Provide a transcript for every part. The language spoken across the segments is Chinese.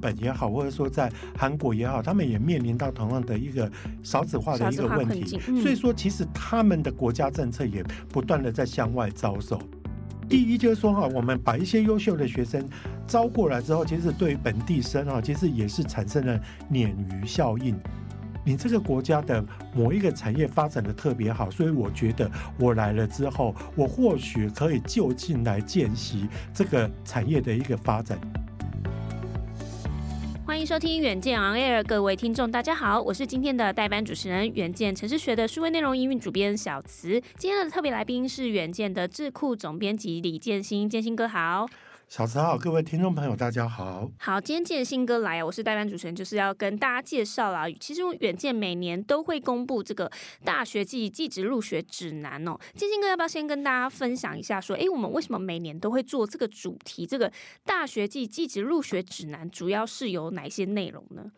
本也好，或者说在韩国也好，他们也面临到同样的一个少子化的一个问题。嗯、所以说，其实他们的国家政策也不断的在向外招手。第一就是说哈，我们把一些优秀的学生招过来之后，其实对于本地生啊，其实也是产生了鲶鱼效应。你这个国家的某一个产业发展的特别好，所以我觉得我来了之后，我或许可以就近来见习这个产业的一个发展。欢迎收听远见 On Air，各位听众，大家好，我是今天的代班主持人，远见城市学的数位内容营运主编小慈。今天的特别来宾是远见的智库总编辑李建新，建新哥好。小慈好，各位听众朋友，大家好。好，今天建新哥来啊，我是代班主持人，就是要跟大家介绍啦。其实远见每年都会公布这个大学季技职入学指南哦。建新哥要不要先跟大家分享一下，说，哎，我们为什么每年都会做这个主题？这个大学季技职入学指南主要是有哪些内容呢？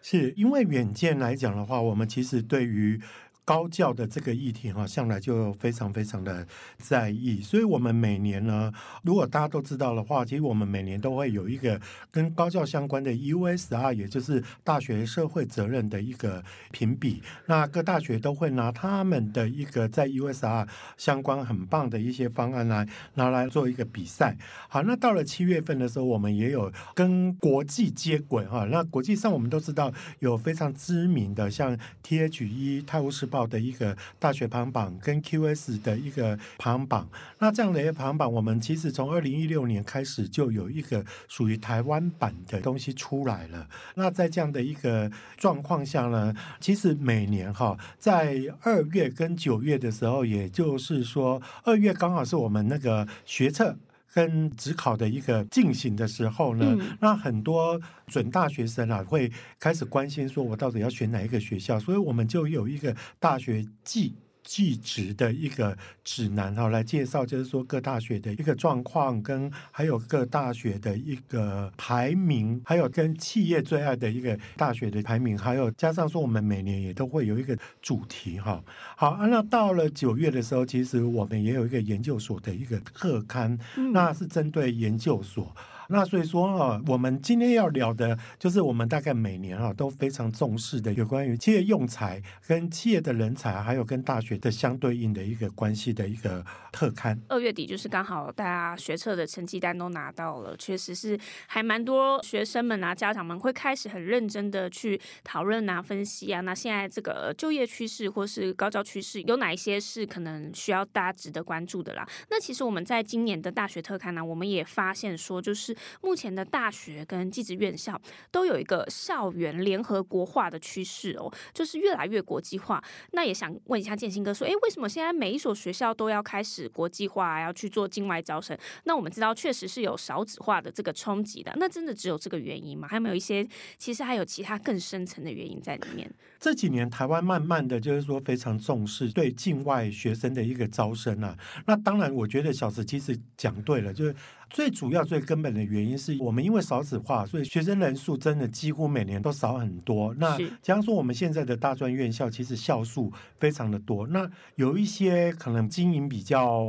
是因为远见来讲的话，我们其实对于高教的这个议题哈，向来就非常非常的在意，所以我们每年呢，如果大家都知道的话，其实我们每年都会有一个跟高教相关的 USR，也就是大学社会责任的一个评比。那各大学都会拿他们的一个在 USR 相关很棒的一些方案来拿来做一个比赛。好，那到了七月份的时候，我们也有跟国际接轨哈。那国际上我们都知道有非常知名的，像 THE 泰晤士报的一个大学排行榜跟 QS 的一个排行榜，那这样的一个排行榜，我们其实从二零一六年开始就有一个属于台湾版的东西出来了。那在这样的一个状况下呢，其实每年哈，在二月跟九月的时候，也就是说二月刚好是我们那个学测。跟职考的一个进行的时候呢，嗯、那很多准大学生啊会开始关心说，我到底要选哪一个学校？所以我们就有一个大学季。技职的一个指南哈，来介绍就是说各大学的一个状况，跟还有各大学的一个排名，还有跟企业最爱的一个大学的排名，还有加上说我们每年也都会有一个主题哈。好，那到了九月的时候，其实我们也有一个研究所的一个特刊，那是针对研究所。那所以说啊，我们今天要聊的，就是我们大概每年啊都非常重视的，有关于企业用材跟企业的人才，还有跟大学的相对应的一个关系的一个特刊。二月底就是刚好大家学测的成绩单都拿到了，确实是还蛮多学生们啊、家长们会开始很认真的去讨论啊、分析啊。那现在这个就业趋势或是高教趋势，有哪一些是可能需要大家值得关注的啦？那其实我们在今年的大学特刊呢、我们也发现说，就是。目前的大学跟技职院校都有一个校园联合国化的趋势哦，就是越来越国际化。那也想问一下建兴哥说，诶，为什么现在每一所学校都要开始国际化，要去做境外招生？那我们知道确实是有少子化的这个冲击的，那真的只有这个原因吗？还有没有一些其实还有其他更深层的原因在里面？这几年台湾慢慢的就是说非常重视对境外学生的一个招生啊。那当然，我觉得小慈其实讲对了，就是。最主要、最根本的原因是我们因为少子化，所以学生人数真的几乎每年都少很多。那假如说我们现在的大专院校，其实校数非常的多，那有一些可能经营比较。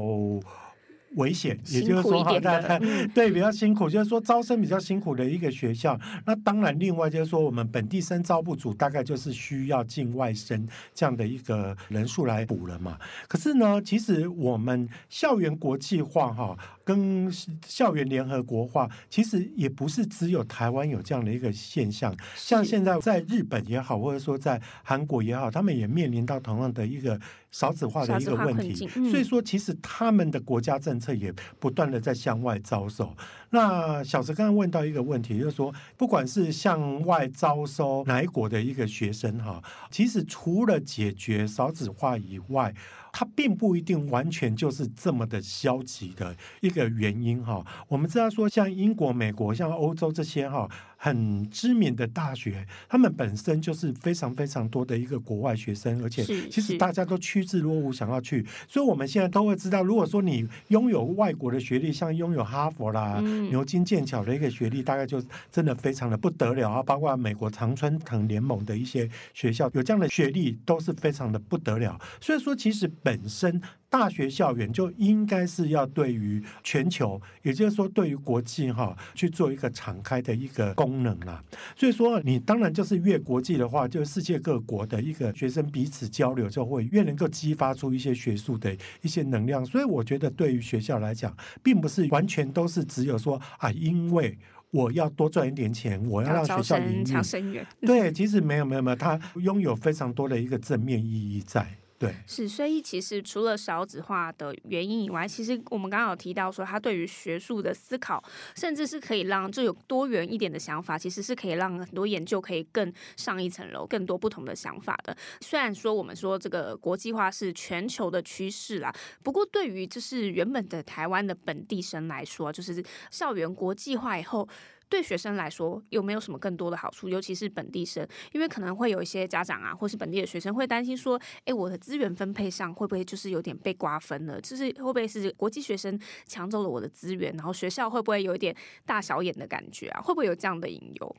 危险，也就是说哈，大家对比较辛苦，就是说招生比较辛苦的一个学校。那当然，另外就是说，我们本地生招不足，大概就是需要境外生这样的一个人数来补了嘛。可是呢，其实我们校园国际化哈，跟校园联合国化，其实也不是只有台湾有这样的一个现象。像现在在日本也好，或者说在韩国也好，他们也面临到同样的一个少子化的一个问题。所以说，其实他们的国家政策。也不断的在向外招收。那小石刚刚问到一个问题，就是说，不管是向外招收哪一国的一个学生哈，其实除了解决少子化以外，它并不一定完全就是这么的消极的一个原因哈。我们知道说，像英国、美国、像欧洲这些哈。很知名的大学，他们本身就是非常非常多的一个国外学生，而且其实大家都趋之若鹜想要去，所以我们现在都会知道，如果说你拥有外国的学历，像拥有哈佛啦、嗯、牛津、剑桥的一个学历，大概就真的非常的不得了啊！包括美国常春藤联盟的一些学校，有这样的学历都是非常的不得了。所以说，其实本身。大学校园就应该是要对于全球，也就是说对于国际哈去做一个敞开的一个功能啦。所以说，你当然就是越国际的话，就世界各国的一个学生彼此交流，就会越能够激发出一些学术的一些能量。所以我觉得，对于学校来讲，并不是完全都是只有说啊，因为我要多赚一点钱，我要让学校赢。抢生源。对，其实没有没有没有，它拥有非常多的一个正面意义在。对，是，所以其实除了少子化的原因以外，其实我们刚刚有提到说，他对于学术的思考，甚至是可以让就有多元一点的想法，其实是可以让很多研究可以更上一层楼，更多不同的想法的。虽然说我们说这个国际化是全球的趋势啦，不过对于就是原本的台湾的本地生来说，就是校园国际化以后。对学生来说，有没有什么更多的好处？尤其是本地生，因为可能会有一些家长啊，或是本地的学生会担心说：“哎，我的资源分配上会不会就是有点被瓜分了？就是会不会是国际学生抢走了我的资源？然后学校会不会有一点大小眼的感觉啊？会不会有这样的隐忧？”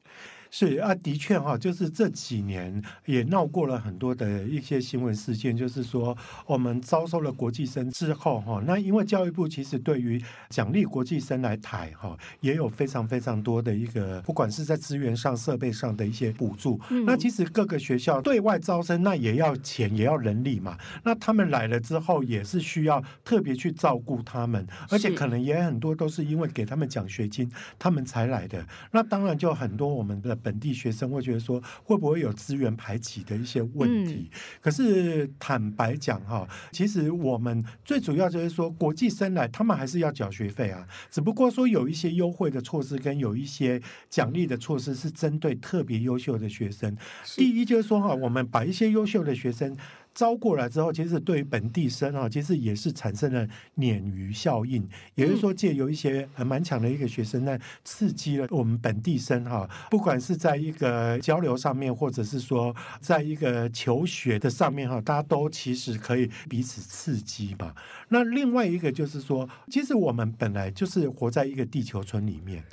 是啊，的确哈，就是这几年也闹过了很多的一些新闻事件，就是说我们招收了国际生之后哈，那因为教育部其实对于奖励国际生来台哈，也有非常非常多的一个，不管是在资源上、设备上的一些补助。嗯、那其实各个学校对外招生，那也要钱，也要人力嘛。那他们来了之后，也是需要特别去照顾他们，而且可能也很多都是因为给他们奖学金，他们才来的。那当然就很多我们的。本地学生会觉得说，会不会有资源排挤的一些问题？嗯、可是坦白讲哈，其实我们最主要就是说，国际生来他们还是要缴学费啊，只不过说有一些优惠的措施跟有一些奖励的措施是针对特别优秀的学生。第一就是说哈，我们把一些优秀的学生。招过来之后，其实对于本地生啊，其实也是产生了鲶鱼效应，也就是说，借由一些蛮强的一个学生，那刺激了我们本地生哈，不管是在一个交流上面，或者是说在一个求学的上面哈，大家都其实可以彼此刺激嘛。那另外一个就是说，其实我们本来就是活在一个地球村里面。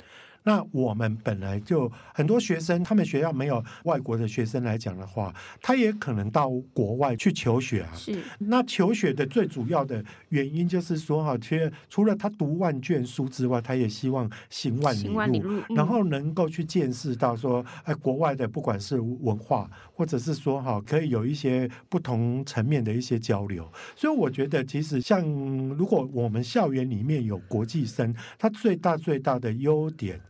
那我们本来就很多学生，他们学校没有外国的学生来讲的话，他也可能到国外去求学啊。是。那求学的最主要的原因就是说，哈，其实除了他读万卷书之外，他也希望行万里路，里路嗯、然后能够去见识到说，哎，国外的不管是文化，或者是说哈，可以有一些不同层面的一些交流。所以我觉得，其实像如果我们校园里面有国际生，他最大最大的优点。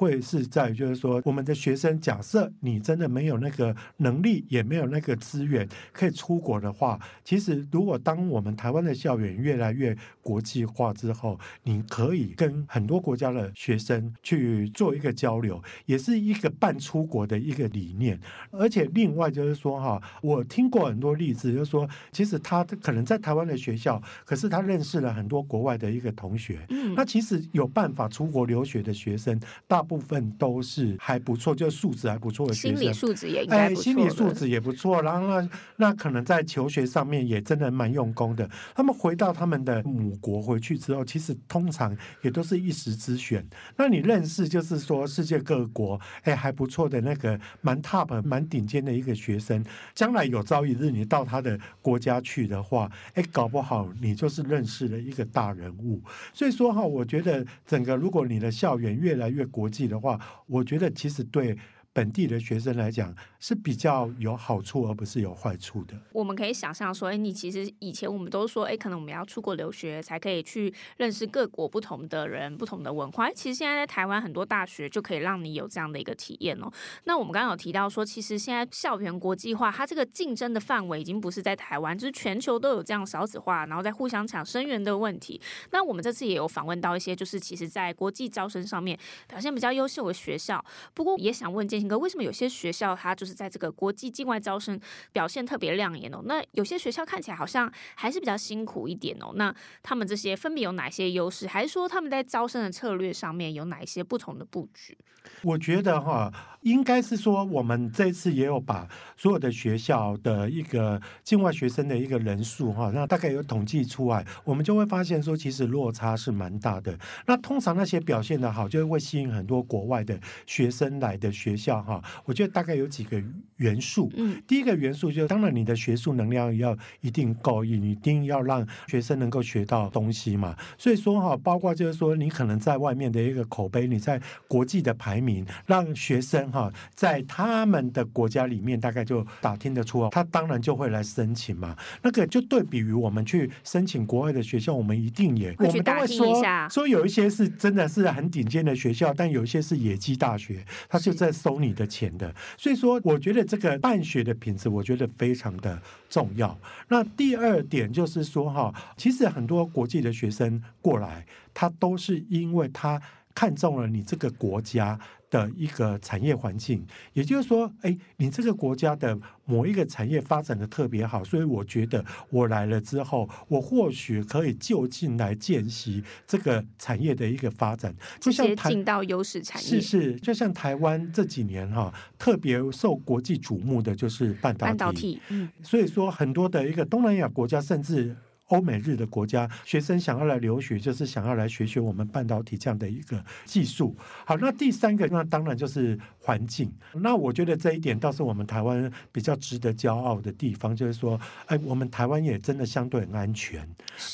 会是在，就是说，我们的学生，假设你真的没有那个能力，也没有那个资源可以出国的话，其实如果当我们台湾的校园越来越国际化之后，你可以跟很多国家的学生去做一个交流，也是一个半出国的一个理念。而且另外就是说，哈，我听过很多例子，就是说，其实他可能在台湾的学校，可是他认识了很多国外的一个同学，嗯，那其实有办法出国留学的学生，大。部分都是还不错，就是素质还不错的学生，心理素质也哎，心理素质也不错。然后呢，那可能在求学上面也真的蛮用功的。他们回到他们的母国回去之后，其实通常也都是一时之选。那你认识就是说世界各国哎还不错的那个蛮 top 蛮顶尖的一个学生，将来有朝一日你到他的国家去的话，哎，搞不好你就是认识了一个大人物。所以说哈，我觉得整个如果你的校园越来越国际。的话，我觉得其实对。本地的学生来讲是比较有好处，而不是有坏处的。我们可以想象说，哎，你其实以前我们都说，哎，可能我们要出国留学才可以去认识各国不同的人、不同的文化。其实现在在台湾很多大学就可以让你有这样的一个体验哦。那我们刚刚有提到说，其实现在校园国际化，它这个竞争的范围已经不是在台湾，就是全球都有这样少子化，然后在互相抢生源的问题。那我们这次也有访问到一些，就是其实在国际招生上面表现比较优秀的学校。不过也想问。建新哥，为什么有些学校它就是在这个国际境外招生表现特别亮眼哦？那有些学校看起来好像还是比较辛苦一点哦。那他们这些分别有哪些优势？还是说他们在招生的策略上面有哪一些不同的布局？我觉得哈，应该是说我们这次也有把所有的学校的一个境外学生的一个人数哈，那大概有统计出来，我们就会发现说，其实落差是蛮大的。那通常那些表现得好，就会吸引很多国外的学生来的学校哈。我觉得大概有几个元素。嗯，第一个元素就是，当然你的学术能量要一定够，你一定要让学生能够学到东西嘛。所以说哈，包括就是说，你可能在外面的一个口碑，你在国际的排名，让学生哈在他们的国家里面大概就打听得出，他当然就会来申请嘛。那个就对比于我们去申请国外的学校，我们一定也我们都会说说有一些是真的是很顶尖的学校，但有一些是野鸡大学，他就在收你的钱的。所以说，我觉得这个办学的品质，我觉得非常的重要。那第二点就是说哈，其实很多国际的学生过来，他都是因为他看中了你这个国家的一个产业环境，也就是说，哎，你这个国家的某一个产业发展的特别好，所以我觉得我来了之后，我或许可以就近来见习这个产业的一个发展，就像进到优势产业，是是，就像台湾这几年哈，特别受国际瞩目的就是半导体，半导体，嗯，所以说很多的一个东南亚国家甚至。欧美日的国家学生想要来留学，就是想要来学学我们半导体这样的一个技术。好，那第三个，那当然就是环境。那我觉得这一点倒是我们台湾比较值得骄傲的地方，就是说，哎，我们台湾也真的相对很安全。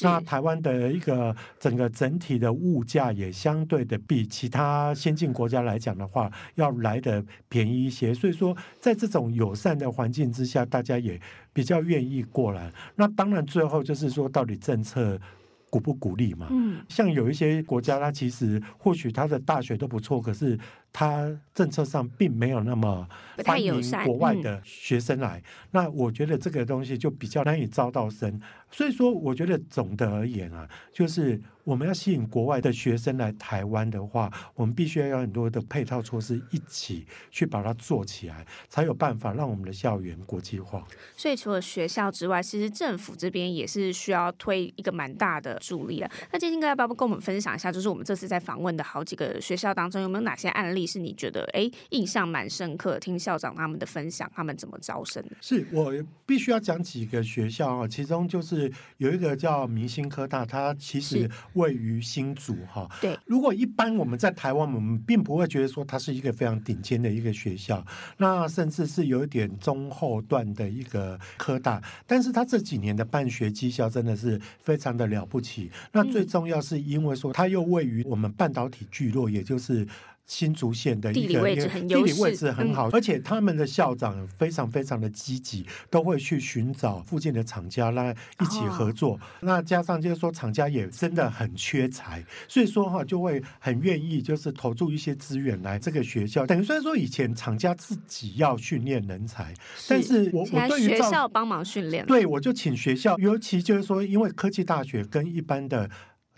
那台湾的一个整个整体的物价也相对的比其他先进国家来讲的话，要来的便宜一些。所以说，在这种友善的环境之下，大家也。比较愿意过来，那当然最后就是说，到底政策鼓不鼓励嘛？嗯，像有一些国家，它其实或许它的大学都不错，可是它政策上并没有那么欢迎国外的学生来。那我觉得这个东西就比较难以招到生。所以说，我觉得总的而言啊，就是。我们要吸引国外的学生来台湾的话，我们必须要有很多的配套措施一起去把它做起来，才有办法让我们的校园国际化。所以除了学校之外，其实政府这边也是需要推一个蛮大的助力的。那建兴哥要不要跟我们分享一下，就是我们这次在访问的好几个学校当中，有没有哪些案例是你觉得哎印象蛮深刻？听校长他们的分享，他们怎么招生？是我必须要讲几个学校啊，其中就是有一个叫明星科大，它其实。位于新竹哈，对。如果一般我们在台湾，我们并不会觉得说它是一个非常顶尖的一个学校，那甚至是有一点中后段的一个科大。但是它这几年的办学绩效真的是非常的了不起。那最重要是因为说它又位于我们半导体聚落，也就是。新竹县的一个地理位置很，地理位置很好，嗯，而且他们的校长非常非常的积极，都会去寻找附近的厂家来一起合作。哦。那加上就是说，厂家也真的很缺才，所以说哈，就会很愿意就是投注一些资源来这个学校。等于虽然说以前厂家自己要训练人才，是但是我我对于学校帮忙训练，对我就请学校，尤其就是说，因为科技大学跟一般的。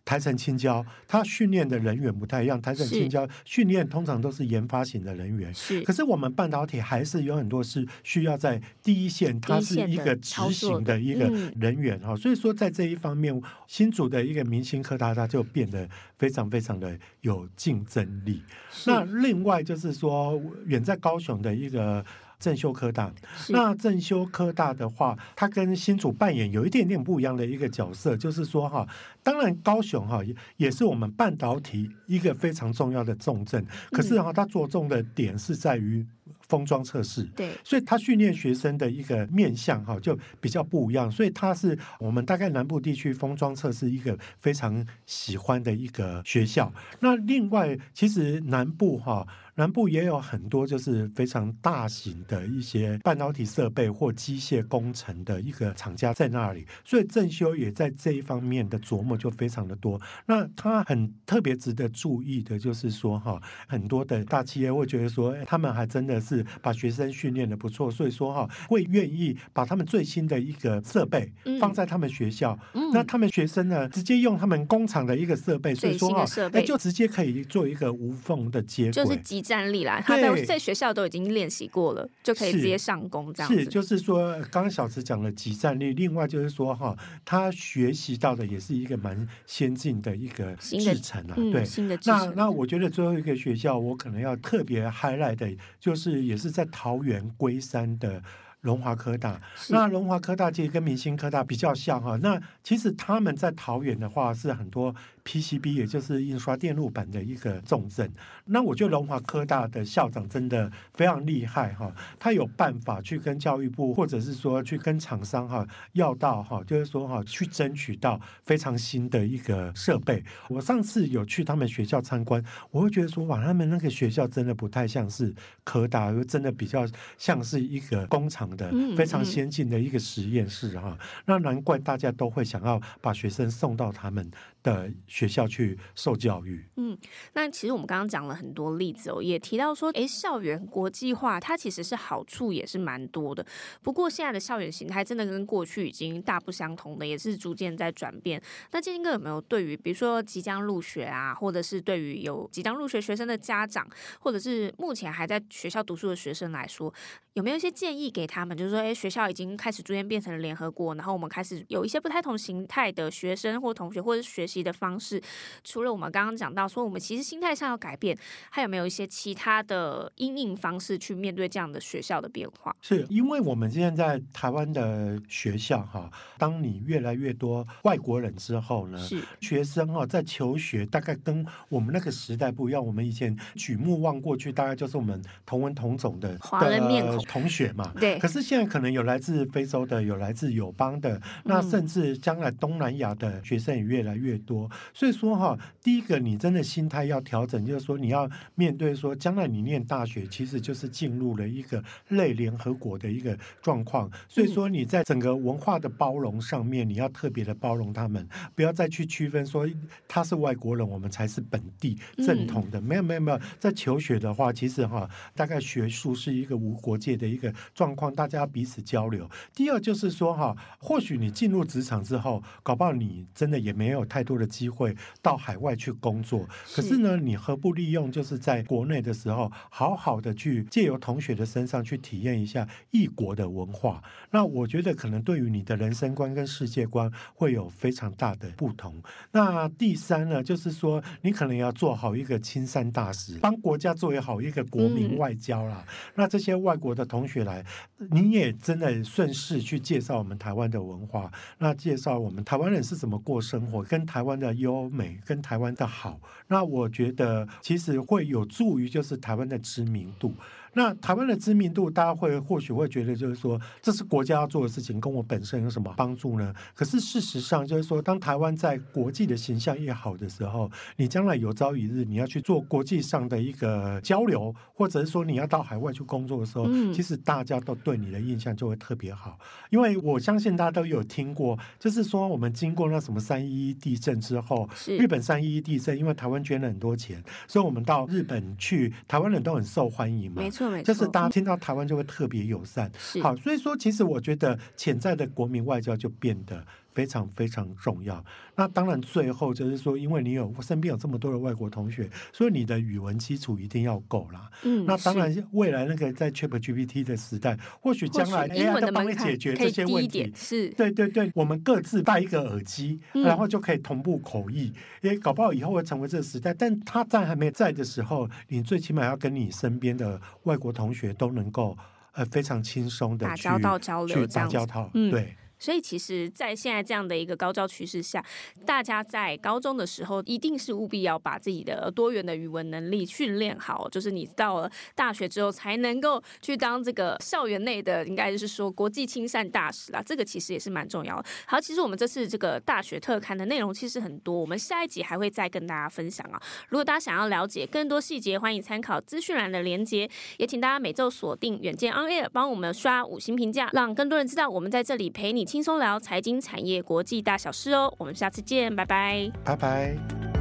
台城青椒，它训练的人员不太一样。台城青椒训练通常都是研发型的人员，是。可是我们半导体还是有很多是需要在第一线，它是一个执行的一个人员哈。所以说，在这一方面，新竹的一个明星科大，它就变得非常非常的有竞争力。那另外就是说，远在高雄的一个。正修科大，那正修科大的话，它跟新竹扮演有一点点不一样的一个角色，就是说哈，当然高雄哈也是我们半导体一个非常重要的重镇，可是哈，它着重的点是在于封装测试，对，所以他训练学生的一个面向哈就比较不一样，所以他是我们大概南部地区封装测试一个非常喜欢的一个学校。那另外，其实南部哈。南部也有很多就是非常大型的一些半导体设备或机械工程的一个厂家在那里，所以正修也在这一方面的琢磨就非常的多。那他很特别值得注意的就是说，哈，很多的大企业会觉得说，他们还真的是是把学生训练的不错，所以说哈会愿意把他们最新的一个设备放在他们学校。嗯、那他们学生呢，直接用他们工厂的一个设备，所以说哈，哎，就直接可以做一个无缝的接轨，就是集战力啦。他在在学校都已经练习过了，就可以直接上工这样子。是，就是说刚刚小池讲了集战力，另外就是说哈，他学习到的也是一个蛮先进的一个制程啊，对，新的制程。那那我觉得最后一个学校，我可能要特别 highlight 的，就是也是在桃园龟山的。龙华科大，那龙华科大其实跟明星科大比较像哈。那其实他们在桃园的话是很多 PCB，也就是印刷电路板的一个重镇。那我觉得龙华科大的校长真的非常厉害哈，他有办法去跟教育部，或者是说去跟厂商哈要到哈，就是说哈去争取到非常新的一个设备。我上次有去他们学校参观，我会觉得说哇，他们那个学校真的不太像是科大，又真的比较像是一个工厂。的非常先进的一个实验室哈，那难怪大家都会想要把学生送到他们的学校去受教育。嗯，那其实我们刚刚讲了很多例子哦，也提到说，哎，校园国际化它其实是好处也是蛮多的。不过现在的校园形态真的跟过去已经大不相同的，也是逐渐在转变。那建兴哥有没有对于比如说即将入学啊，或者是对于有即将入学学生的家长，或者是目前还在学校读书的学生来说，有没有一些建议给他们？就是说，哎，学校已经开始逐渐变成了联合国，然后我们开始有一些不太同形态的学生或同学，或者是学习的方式。除了我们刚刚讲到说，我们其实心态上要改变，还有没有一些其他的因应方式去面对这样的学校的变化？是因为我们现在在台湾的学校哈，当你越来越多外国人之后呢，是学生哈在求学大概跟我们那个时代不一样。我们以前举目望过去，大概就是我们同文同种的华人面孔同学嘛。对，可是。现在可能有来自非洲的，有来自友邦的，那甚至将来东南亚的学生也越来越多。所以说哈，第一个你真的心态要调整，就是说你要面对说，将来你念大学其实就是进入了一个类联合国的一个状况。所以说你在整个文化的包容上面，你要特别的包容他们，不要再去区分说他是外国人，我们才是本地正统的。没有没有没有，在求学的话，其实哈，大概学术是一个无国界的一个状况，大家。要彼此交流。第二就是说哈，或许你进入职场之后，搞不好你真的也没有太多的机会到海外去工作。可是呢，你何不利用就是在国内的时候，好好的去借由同学的身上去体验一下异国的文化？那我觉得可能对于你的人生观跟世界观会有非常大的不同。那第三呢，就是说你可能要做好一个亲善大使，帮国家做好一个国民外交啦。嗯、那这些外国的同学来，你。你也真的顺势去介绍我们台湾的文化，那介绍我们台湾人是怎么过生活，跟台台湾的优美，跟台湾的好，那我觉得其实会有助于就是台湾的知名度。那台湾的知名度，大家会或许会觉得，就是说这是国家要做的事情，跟我本身有什么帮助呢？可是事实上，就是说，当台湾在国际的形象越好的时候，你将来有朝一日你要去做国际上的一个交流，或者是说你要到海外去工作的时候，嗯、其实大家都对你的印象就会特别好。因为我相信大家都有听过，就是说我们经过那什么三一一地震之后，日本三一一地震，因为台湾捐了很多钱，所以我们到日本去，台湾人都很受欢迎嘛。就是大家听到台湾就会特别友善，好，所以说其实我觉得潜在的国民外交就变得非常非常重要。那当然最后就是说，因为你有身边有这么多的外国同学，所以你的语文基础一定要够啦。嗯，那当然未来那个在 ChatGPT 的时代，或许将来 AI 都帮你解决这些问题。是，对对对，我们各自戴一个耳机，然后就可以同步口译。也搞不好以后会成为这个时代，但他在还没在的时候，你最起码要跟你身边的外国同学都能够呃非常轻松的去打交道交流，去打交道，对。所以，其实，在现在这样的一个高教趋势下，大家在高中的时候，一定是务必要把自己的多元的语文能力训练好。就是你到了大学之后，才能够去当这个校园内的，应该就是说国际亲善大使啦。这个其实也是蛮重要的。好，其实我们这次这个大学特刊的内容其实很多，我们下一集还会再跟大家分享啊。如果大家想要了解更多细节，欢迎参考资讯栏的连接。也请大家每周锁定远见 On Air，帮我们刷五星评价，让更多人知道我们在这里陪你。轻松聊财经产业国际大小事哦，我们下次见，拜拜，拜拜。